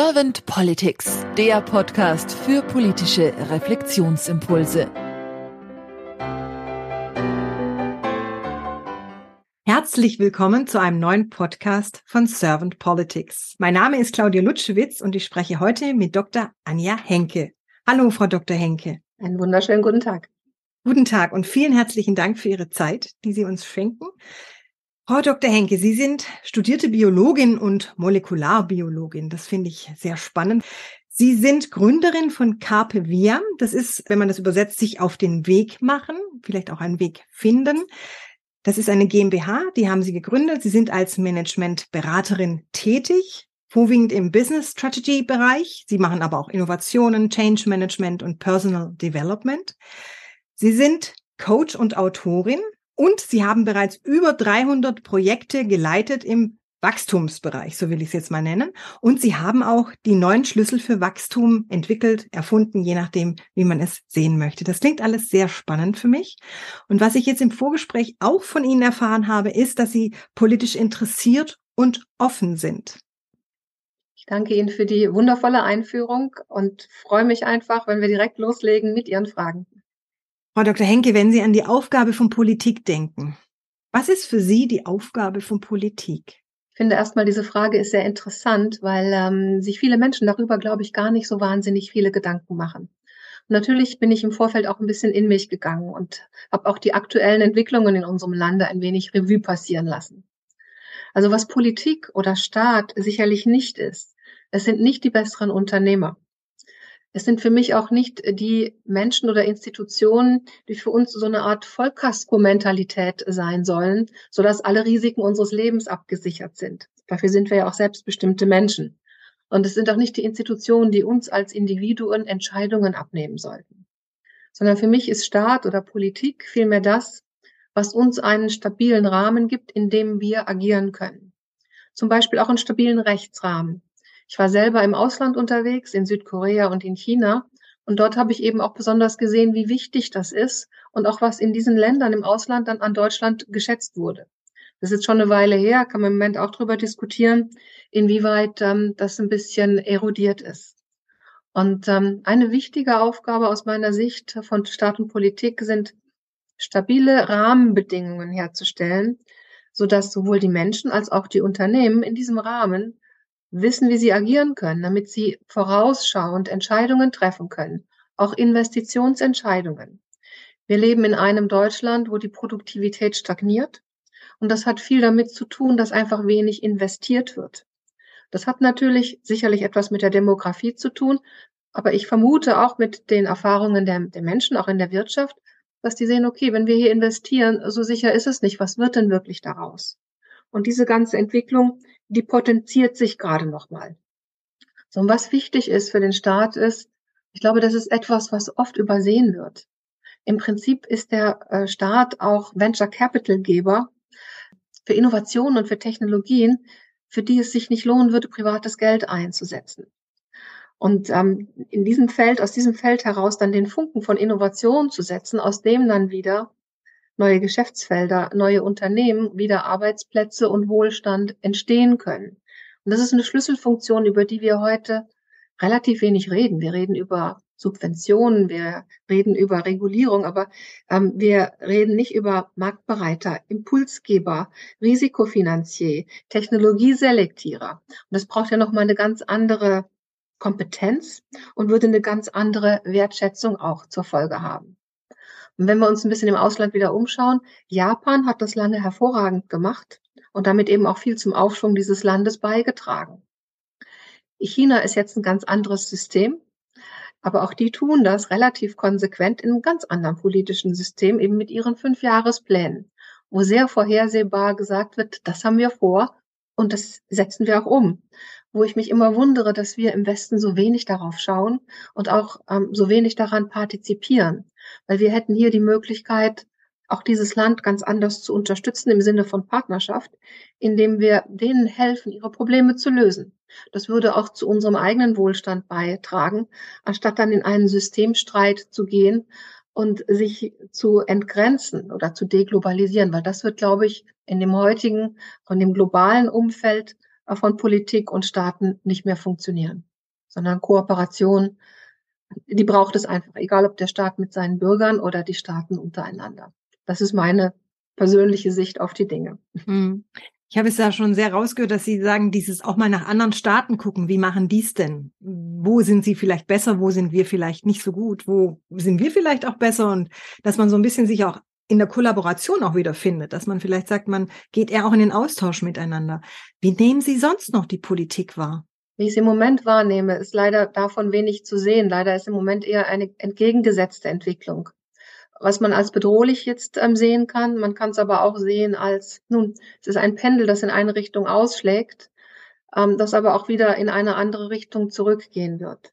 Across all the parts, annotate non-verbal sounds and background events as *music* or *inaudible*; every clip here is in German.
Servant Politics, der Podcast für politische Reflexionsimpulse. Herzlich willkommen zu einem neuen Podcast von Servant Politics. Mein Name ist Claudia Lutschewitz und ich spreche heute mit Dr. Anja Henke. Hallo, Frau Dr. Henke. Einen wunderschönen guten Tag. Guten Tag und vielen herzlichen Dank für Ihre Zeit, die Sie uns schenken. Frau Dr. Henke, Sie sind studierte Biologin und Molekularbiologin. Das finde ich sehr spannend. Sie sind Gründerin von Carpe Viam. Das ist, wenn man das übersetzt, sich auf den Weg machen, vielleicht auch einen Weg finden. Das ist eine GmbH, die haben Sie gegründet. Sie sind als Managementberaterin tätig, vorwiegend im Business Strategy Bereich. Sie machen aber auch Innovationen, Change Management und Personal Development. Sie sind Coach und Autorin und Sie haben bereits über 300 Projekte geleitet im Wachstumsbereich, so will ich es jetzt mal nennen. Und Sie haben auch die neuen Schlüssel für Wachstum entwickelt, erfunden, je nachdem, wie man es sehen möchte. Das klingt alles sehr spannend für mich. Und was ich jetzt im Vorgespräch auch von Ihnen erfahren habe, ist, dass Sie politisch interessiert und offen sind. Ich danke Ihnen für die wundervolle Einführung und freue mich einfach, wenn wir direkt loslegen mit Ihren Fragen. Frau Dr. Henke, wenn Sie an die Aufgabe von Politik denken, was ist für Sie die Aufgabe von Politik? Ich finde erstmal, diese Frage ist sehr interessant, weil ähm, sich viele Menschen darüber, glaube ich, gar nicht so wahnsinnig viele Gedanken machen. Natürlich bin ich im Vorfeld auch ein bisschen in mich gegangen und habe auch die aktuellen Entwicklungen in unserem Lande ein wenig Revue passieren lassen. Also was Politik oder Staat sicherlich nicht ist, es sind nicht die besseren Unternehmer. Es sind für mich auch nicht die Menschen oder Institutionen, die für uns so eine Art Vollkasko-Mentalität sein sollen, sodass alle Risiken unseres Lebens abgesichert sind. Dafür sind wir ja auch selbstbestimmte Menschen. Und es sind auch nicht die Institutionen, die uns als Individuen Entscheidungen abnehmen sollten. Sondern für mich ist Staat oder Politik vielmehr das, was uns einen stabilen Rahmen gibt, in dem wir agieren können. Zum Beispiel auch einen stabilen Rechtsrahmen, ich war selber im Ausland unterwegs, in Südkorea und in China. Und dort habe ich eben auch besonders gesehen, wie wichtig das ist und auch was in diesen Ländern im Ausland dann an Deutschland geschätzt wurde. Das ist schon eine Weile her, kann man im Moment auch darüber diskutieren, inwieweit ähm, das ein bisschen erodiert ist. Und ähm, eine wichtige Aufgabe aus meiner Sicht von Staat und Politik sind stabile Rahmenbedingungen herzustellen, so dass sowohl die Menschen als auch die Unternehmen in diesem Rahmen wissen, wie sie agieren können, damit sie vorausschauend Entscheidungen treffen können, auch Investitionsentscheidungen. Wir leben in einem Deutschland, wo die Produktivität stagniert. Und das hat viel damit zu tun, dass einfach wenig investiert wird. Das hat natürlich sicherlich etwas mit der Demografie zu tun, aber ich vermute auch mit den Erfahrungen der, der Menschen, auch in der Wirtschaft, dass die sehen, okay, wenn wir hier investieren, so sicher ist es nicht. Was wird denn wirklich daraus? Und diese ganze Entwicklung, die potenziert sich gerade nochmal. So, und was wichtig ist für den Staat ist, ich glaube, das ist etwas, was oft übersehen wird. Im Prinzip ist der äh, Staat auch Venture Capital Geber für Innovationen und für Technologien, für die es sich nicht lohnen würde, privates Geld einzusetzen. Und ähm, in diesem Feld, aus diesem Feld heraus dann den Funken von Innovation zu setzen, aus dem dann wieder neue Geschäftsfelder, neue Unternehmen, wieder Arbeitsplätze und Wohlstand entstehen können. Und das ist eine Schlüsselfunktion, über die wir heute relativ wenig reden. Wir reden über Subventionen, wir reden über Regulierung, aber ähm, wir reden nicht über Marktbereiter, Impulsgeber, Risikofinanzier, Technologieselektierer. Und das braucht ja nochmal eine ganz andere Kompetenz und würde eine ganz andere Wertschätzung auch zur Folge haben. Und wenn wir uns ein bisschen im Ausland wieder umschauen, Japan hat das lange hervorragend gemacht und damit eben auch viel zum Aufschwung dieses Landes beigetragen. China ist jetzt ein ganz anderes System, aber auch die tun das relativ konsequent in einem ganz anderen politischen System, eben mit ihren Fünfjahresplänen, wo sehr vorhersehbar gesagt wird, das haben wir vor und das setzen wir auch um. Wo ich mich immer wundere, dass wir im Westen so wenig darauf schauen und auch ähm, so wenig daran partizipieren. Weil wir hätten hier die Möglichkeit, auch dieses Land ganz anders zu unterstützen im Sinne von Partnerschaft, indem wir denen helfen, ihre Probleme zu lösen. Das würde auch zu unserem eigenen Wohlstand beitragen, anstatt dann in einen Systemstreit zu gehen und sich zu entgrenzen oder zu deglobalisieren, weil das wird, glaube ich, in dem heutigen, von dem globalen Umfeld von Politik und Staaten nicht mehr funktionieren. sondern Kooperation, die braucht es einfach, egal ob der Staat mit seinen Bürgern oder die Staaten untereinander. Das ist meine persönliche Sicht auf die Dinge. Hm. Ich habe es ja schon sehr rausgehört, dass Sie sagen, dieses auch mal nach anderen Staaten gucken. Wie machen die es denn? Wo sind sie vielleicht besser? Wo sind wir vielleicht nicht so gut? Wo sind wir vielleicht auch besser? Und dass man so ein bisschen sich auch in der Kollaboration auch wieder findet, dass man vielleicht sagt, man geht eher auch in den Austausch miteinander. Wie nehmen Sie sonst noch die Politik wahr? Wie ich es im Moment wahrnehme, ist leider davon wenig zu sehen. Leider ist im Moment eher eine entgegengesetzte Entwicklung was man als bedrohlich jetzt ähm, sehen kann. Man kann es aber auch sehen als, nun, es ist ein Pendel, das in eine Richtung ausschlägt, ähm, das aber auch wieder in eine andere Richtung zurückgehen wird.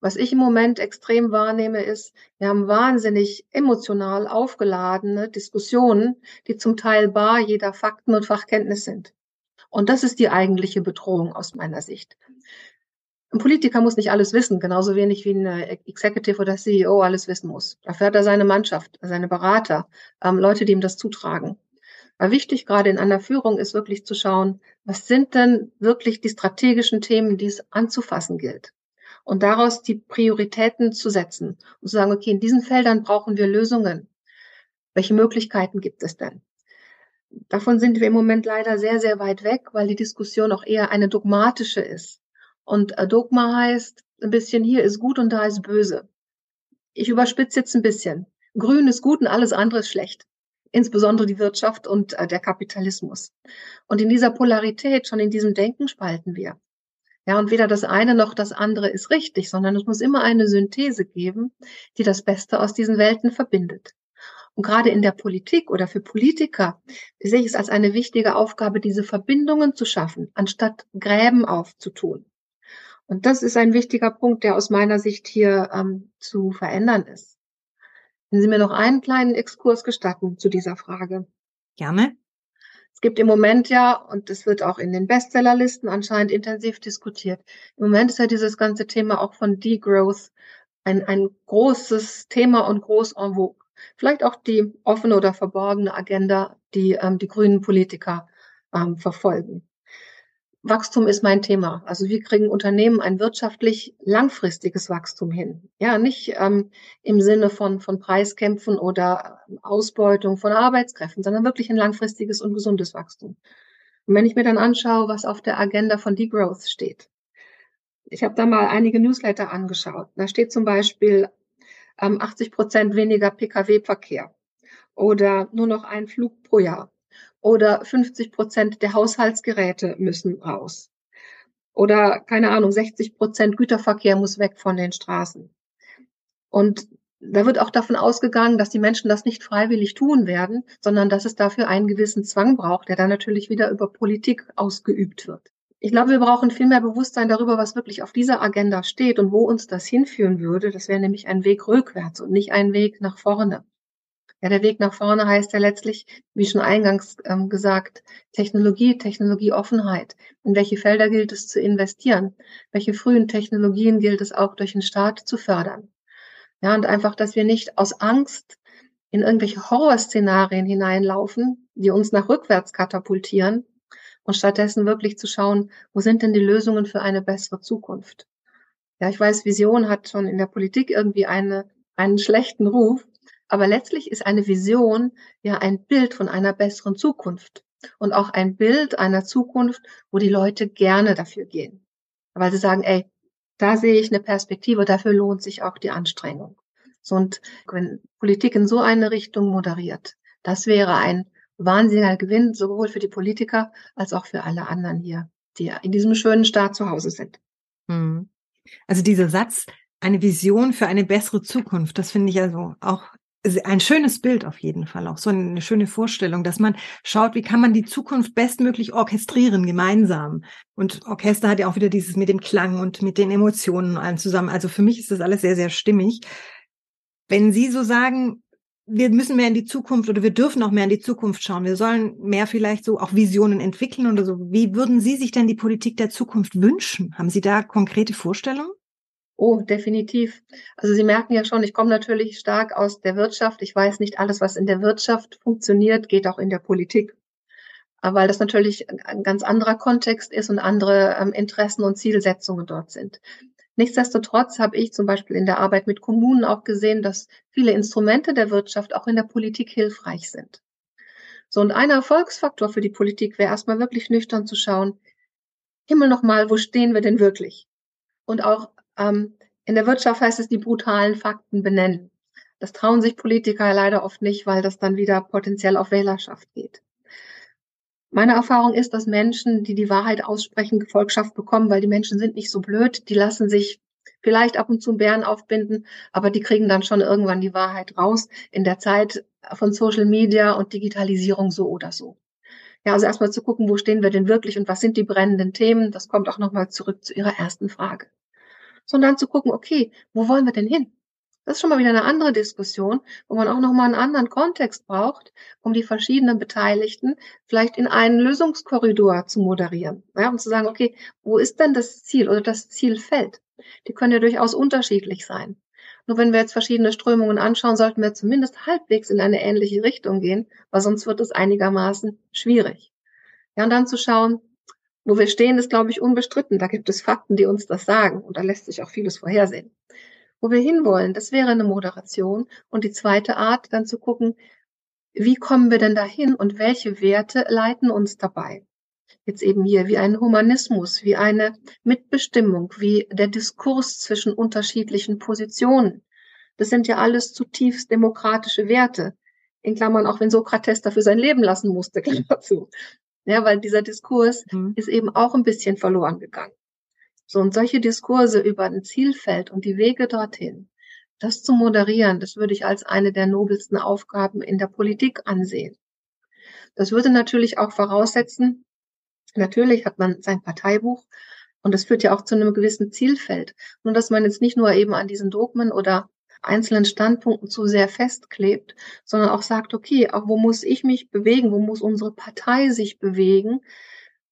Was ich im Moment extrem wahrnehme, ist, wir haben wahnsinnig emotional aufgeladene Diskussionen, die zum Teil bar jeder Fakten und Fachkenntnis sind. Und das ist die eigentliche Bedrohung aus meiner Sicht. Ein Politiker muss nicht alles wissen, genauso wenig wie ein Executive oder CEO alles wissen muss. Dafür hat er seine Mannschaft, seine Berater, ähm, Leute, die ihm das zutragen. Aber wichtig gerade in einer Führung ist wirklich zu schauen, was sind denn wirklich die strategischen Themen, die es anzufassen gilt. Und daraus die Prioritäten zu setzen und zu sagen, okay, in diesen Feldern brauchen wir Lösungen. Welche Möglichkeiten gibt es denn? Davon sind wir im Moment leider sehr, sehr weit weg, weil die Diskussion auch eher eine dogmatische ist. Und äh, Dogma heißt ein bisschen, hier ist gut und da ist böse. Ich überspitze jetzt ein bisschen. Grün ist gut und alles andere ist schlecht. Insbesondere die Wirtschaft und äh, der Kapitalismus. Und in dieser Polarität, schon in diesem Denken spalten wir. Ja, und weder das eine noch das andere ist richtig, sondern es muss immer eine Synthese geben, die das Beste aus diesen Welten verbindet. Und gerade in der Politik oder für Politiker sehe ich es als eine wichtige Aufgabe, diese Verbindungen zu schaffen, anstatt Gräben aufzutun. Und das ist ein wichtiger Punkt, der aus meiner Sicht hier ähm, zu verändern ist. Wenn Sie mir noch einen kleinen Exkurs gestatten zu dieser Frage. Gerne. Es gibt im Moment ja, und es wird auch in den Bestsellerlisten anscheinend intensiv diskutiert, im Moment ist ja dieses ganze Thema auch von Degrowth ein, ein großes Thema und groß en vogue. Vielleicht auch die offene oder verborgene Agenda, die ähm, die grünen Politiker ähm, verfolgen. Wachstum ist mein Thema. Also wir kriegen Unternehmen ein wirtschaftlich langfristiges Wachstum hin. Ja, nicht ähm, im Sinne von, von Preiskämpfen oder Ausbeutung von Arbeitskräften, sondern wirklich ein langfristiges und gesundes Wachstum. Und wenn ich mir dann anschaue, was auf der Agenda von Degrowth steht, ich habe da mal einige Newsletter angeschaut. Da steht zum Beispiel ähm, 80 Prozent weniger Pkw-Verkehr oder nur noch ein Flug pro Jahr oder 50 Prozent der Haushaltsgeräte müssen raus. Oder keine Ahnung, 60 Prozent Güterverkehr muss weg von den Straßen. Und da wird auch davon ausgegangen, dass die Menschen das nicht freiwillig tun werden, sondern dass es dafür einen gewissen Zwang braucht, der dann natürlich wieder über Politik ausgeübt wird. Ich glaube, wir brauchen viel mehr Bewusstsein darüber, was wirklich auf dieser Agenda steht und wo uns das hinführen würde. Das wäre nämlich ein Weg rückwärts und nicht ein Weg nach vorne. Ja, der Weg nach vorne heißt ja letztlich, wie schon eingangs ähm, gesagt, Technologie, Technologieoffenheit. In welche Felder gilt es zu investieren? Welche frühen Technologien gilt es auch durch den Staat zu fördern? Ja, und einfach, dass wir nicht aus Angst in irgendwelche Horrorszenarien hineinlaufen, die uns nach rückwärts katapultieren und stattdessen wirklich zu schauen, wo sind denn die Lösungen für eine bessere Zukunft? Ja, ich weiß, Vision hat schon in der Politik irgendwie eine, einen schlechten Ruf. Aber letztlich ist eine Vision ja ein Bild von einer besseren Zukunft und auch ein Bild einer Zukunft, wo die Leute gerne dafür gehen. Weil sie sagen, ey, da sehe ich eine Perspektive, dafür lohnt sich auch die Anstrengung. Und wenn Politik in so eine Richtung moderiert, das wäre ein wahnsinniger Gewinn, sowohl für die Politiker als auch für alle anderen hier, die in diesem schönen Staat zu Hause sind. Hm. Also dieser Satz, eine Vision für eine bessere Zukunft, das finde ich also auch ein schönes Bild auf jeden Fall, auch so eine schöne Vorstellung, dass man schaut, wie kann man die Zukunft bestmöglich orchestrieren, gemeinsam. Und Orchester hat ja auch wieder dieses mit dem Klang und mit den Emotionen allen zusammen. Also für mich ist das alles sehr, sehr stimmig. Wenn Sie so sagen, wir müssen mehr in die Zukunft oder wir dürfen auch mehr in die Zukunft schauen. Wir sollen mehr vielleicht so auch Visionen entwickeln oder so. Wie würden Sie sich denn die Politik der Zukunft wünschen? Haben Sie da konkrete Vorstellungen? Oh, definitiv. Also Sie merken ja schon, ich komme natürlich stark aus der Wirtschaft. Ich weiß nicht alles, was in der Wirtschaft funktioniert, geht auch in der Politik. weil das natürlich ein ganz anderer Kontext ist und andere ähm, Interessen und Zielsetzungen dort sind. Nichtsdestotrotz habe ich zum Beispiel in der Arbeit mit Kommunen auch gesehen, dass viele Instrumente der Wirtschaft auch in der Politik hilfreich sind. So, und ein Erfolgsfaktor für die Politik wäre erstmal wirklich nüchtern zu schauen, Himmel nochmal, wo stehen wir denn wirklich? Und auch ähm, in der Wirtschaft heißt es, die brutalen Fakten benennen. Das trauen sich Politiker leider oft nicht, weil das dann wieder potenziell auf Wählerschaft geht. Meine Erfahrung ist, dass Menschen, die die Wahrheit aussprechen, Gefolgschaft bekommen, weil die Menschen sind nicht so blöd, die lassen sich vielleicht ab und zu Bären aufbinden, aber die kriegen dann schon irgendwann die Wahrheit raus in der Zeit von Social Media und Digitalisierung so oder so. Ja, also erstmal zu gucken, wo stehen wir denn wirklich und was sind die brennenden Themen, das kommt auch nochmal zurück zu Ihrer ersten Frage. Sondern zu gucken, okay, wo wollen wir denn hin? Das ist schon mal wieder eine andere Diskussion, wo man auch nochmal einen anderen Kontext braucht, um die verschiedenen Beteiligten vielleicht in einen Lösungskorridor zu moderieren. Ja, und zu sagen, okay, wo ist denn das Ziel oder das Zielfeld? Die können ja durchaus unterschiedlich sein. Nur wenn wir jetzt verschiedene Strömungen anschauen, sollten wir zumindest halbwegs in eine ähnliche Richtung gehen, weil sonst wird es einigermaßen schwierig. Ja, und dann zu schauen, wo wir stehen, ist, glaube ich, unbestritten. Da gibt es Fakten, die uns das sagen. Und da lässt sich auch vieles vorhersehen wo wir hinwollen. Das wäre eine Moderation. Und die zweite Art, dann zu gucken, wie kommen wir denn dahin und welche Werte leiten uns dabei? Jetzt eben hier wie ein Humanismus, wie eine Mitbestimmung, wie der Diskurs zwischen unterschiedlichen Positionen. Das sind ja alles zutiefst demokratische Werte. In Klammern, auch wenn Sokrates dafür sein Leben lassen musste, *laughs* Klammer zu. Ja, weil dieser Diskurs mhm. ist eben auch ein bisschen verloren gegangen. So, und solche Diskurse über ein Zielfeld und die Wege dorthin, das zu moderieren, das würde ich als eine der nobelsten Aufgaben in der Politik ansehen. Das würde natürlich auch voraussetzen, natürlich hat man sein Parteibuch und das führt ja auch zu einem gewissen Zielfeld. Nur, dass man jetzt nicht nur eben an diesen Dogmen oder einzelnen Standpunkten zu sehr festklebt, sondern auch sagt, okay, auch wo muss ich mich bewegen, wo muss unsere Partei sich bewegen,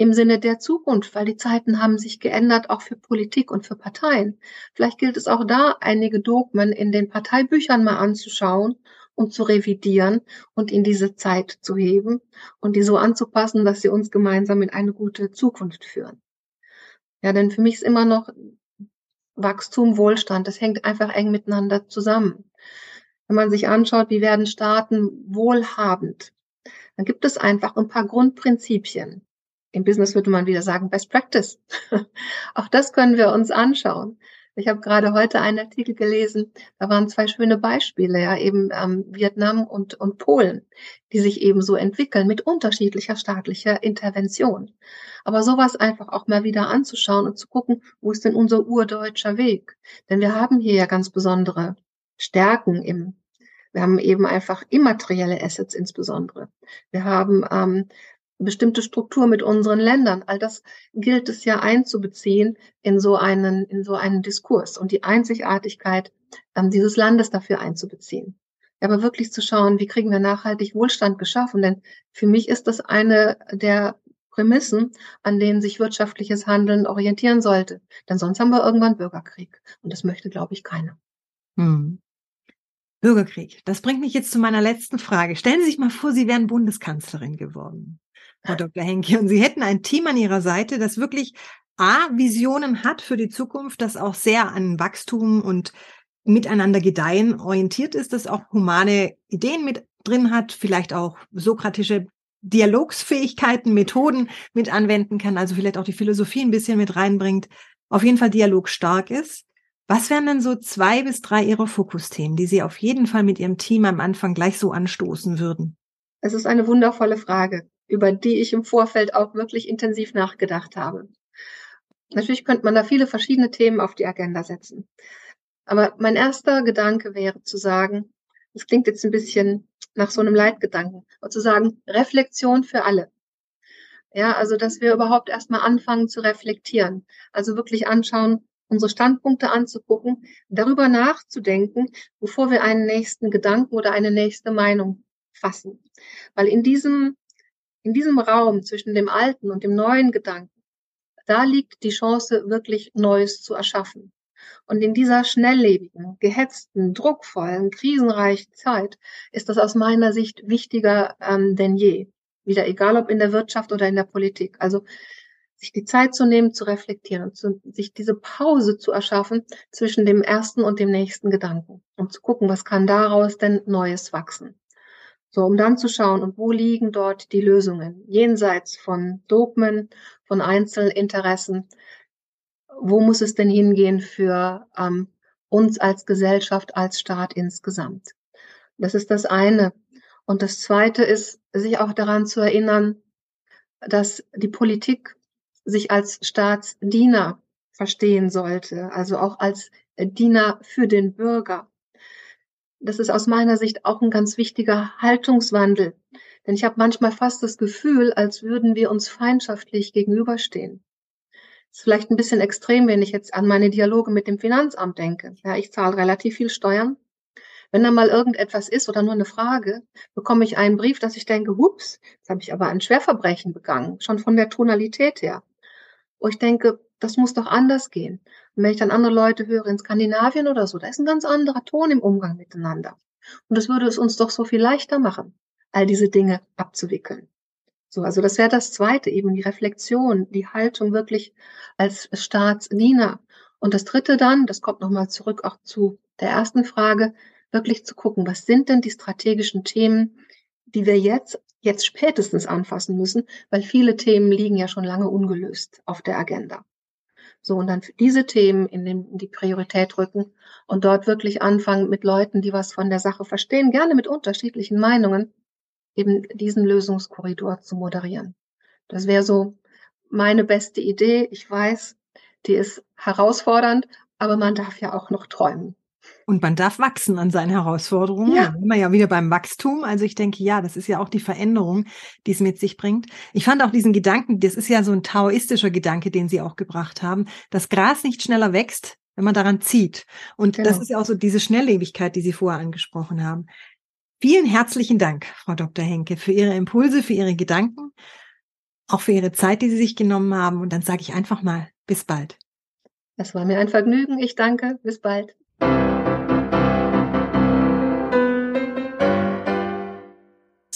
im Sinne der Zukunft, weil die Zeiten haben sich geändert, auch für Politik und für Parteien. Vielleicht gilt es auch da, einige Dogmen in den Parteibüchern mal anzuschauen und zu revidieren und in diese Zeit zu heben und die so anzupassen, dass sie uns gemeinsam in eine gute Zukunft führen. Ja, denn für mich ist immer noch Wachstum, Wohlstand, das hängt einfach eng miteinander zusammen. Wenn man sich anschaut, wie werden Staaten wohlhabend, dann gibt es einfach ein paar Grundprinzipien. Im Business würde man wieder sagen, Best Practice. *laughs* Auch das können wir uns anschauen. Ich habe gerade heute einen Artikel gelesen, da waren zwei schöne Beispiele, ja, eben ähm, Vietnam und, und Polen, die sich eben so entwickeln mit unterschiedlicher staatlicher Intervention. Aber sowas einfach auch mal wieder anzuschauen und zu gucken, wo ist denn unser urdeutscher Weg? Denn wir haben hier ja ganz besondere Stärken im wir haben eben einfach immaterielle Assets insbesondere. Wir haben ähm, bestimmte Struktur mit unseren Ländern. All das gilt es ja einzubeziehen in so einen, in so einen Diskurs und die Einzigartigkeit ähm, dieses Landes dafür einzubeziehen. Aber wirklich zu schauen, wie kriegen wir nachhaltig Wohlstand geschaffen? Denn für mich ist das eine der Prämissen, an denen sich wirtschaftliches Handeln orientieren sollte. Denn sonst haben wir irgendwann Bürgerkrieg. Und das möchte, glaube ich, keiner. Hm. Bürgerkrieg. Das bringt mich jetzt zu meiner letzten Frage. Stellen Sie sich mal vor, Sie wären Bundeskanzlerin geworden. Frau Dr. Henke. Und Sie hätten ein Team an Ihrer Seite, das wirklich A, Visionen hat für die Zukunft, das auch sehr an Wachstum und miteinander gedeihen orientiert ist, das auch humane Ideen mit drin hat, vielleicht auch sokratische Dialogsfähigkeiten, Methoden mit anwenden kann, also vielleicht auch die Philosophie ein bisschen mit reinbringt, auf jeden Fall dialogstark ist. Was wären denn so zwei bis drei Ihrer Fokusthemen, die Sie auf jeden Fall mit Ihrem Team am Anfang gleich so anstoßen würden? Es ist eine wundervolle Frage über die ich im Vorfeld auch wirklich intensiv nachgedacht habe. Natürlich könnte man da viele verschiedene Themen auf die Agenda setzen. Aber mein erster Gedanke wäre zu sagen, das klingt jetzt ein bisschen nach so einem Leitgedanken, aber zu sagen, Reflexion für alle. Ja, also, dass wir überhaupt erstmal anfangen zu reflektieren. Also wirklich anschauen, unsere Standpunkte anzugucken, darüber nachzudenken, bevor wir einen nächsten Gedanken oder eine nächste Meinung fassen. Weil in diesem in diesem Raum zwischen dem alten und dem neuen Gedanken, da liegt die Chance, wirklich Neues zu erschaffen. Und in dieser schnelllebigen, gehetzten, druckvollen, krisenreichen Zeit ist das aus meiner Sicht wichtiger ähm, denn je. Wieder egal ob in der Wirtschaft oder in der Politik. Also sich die Zeit zu nehmen, zu reflektieren, zu, sich diese Pause zu erschaffen zwischen dem ersten und dem nächsten Gedanken, um zu gucken, was kann daraus denn Neues wachsen. So, um dann zu schauen, und wo liegen dort die Lösungen, jenseits von Dogmen, von Einzelinteressen, wo muss es denn hingehen für ähm, uns als Gesellschaft, als Staat insgesamt? Das ist das eine. Und das zweite ist, sich auch daran zu erinnern, dass die Politik sich als Staatsdiener verstehen sollte, also auch als Diener für den Bürger. Das ist aus meiner Sicht auch ein ganz wichtiger Haltungswandel. Denn ich habe manchmal fast das Gefühl, als würden wir uns feindschaftlich gegenüberstehen. Das ist vielleicht ein bisschen extrem, wenn ich jetzt an meine Dialoge mit dem Finanzamt denke. Ja, ich zahle relativ viel Steuern. Wenn da mal irgendetwas ist oder nur eine Frage, bekomme ich einen Brief, dass ich denke, hups, jetzt habe ich aber ein Schwerverbrechen begangen, schon von der Tonalität her wo ich denke, das muss doch anders gehen. Und wenn ich dann andere Leute höre in Skandinavien oder so, da ist ein ganz anderer Ton im Umgang miteinander. Und das würde es uns doch so viel leichter machen, all diese Dinge abzuwickeln. So, also das wäre das zweite, eben die Reflexion, die Haltung wirklich als Staatsdiener. Und das dritte dann, das kommt nochmal zurück auch zu der ersten Frage, wirklich zu gucken, was sind denn die strategischen Themen, die wir jetzt jetzt spätestens anfassen müssen, weil viele Themen liegen ja schon lange ungelöst auf der Agenda. So, und dann diese Themen in, den, in die Priorität rücken und dort wirklich anfangen mit Leuten, die was von der Sache verstehen, gerne mit unterschiedlichen Meinungen, eben diesen Lösungskorridor zu moderieren. Das wäre so meine beste Idee. Ich weiß, die ist herausfordernd, aber man darf ja auch noch träumen. Und man darf wachsen an seinen Herausforderungen. Ja. Immer ja wieder beim Wachstum. Also ich denke, ja, das ist ja auch die Veränderung, die es mit sich bringt. Ich fand auch diesen Gedanken, das ist ja so ein taoistischer Gedanke, den Sie auch gebracht haben. Das Gras nicht schneller wächst, wenn man daran zieht. Und genau. das ist ja auch so diese Schnelllebigkeit, die Sie vorher angesprochen haben. Vielen herzlichen Dank, Frau Dr. Henke, für Ihre Impulse, für Ihre Gedanken, auch für Ihre Zeit, die Sie sich genommen haben. Und dann sage ich einfach mal, bis bald. Das war mir ein Vergnügen. Ich danke. Bis bald.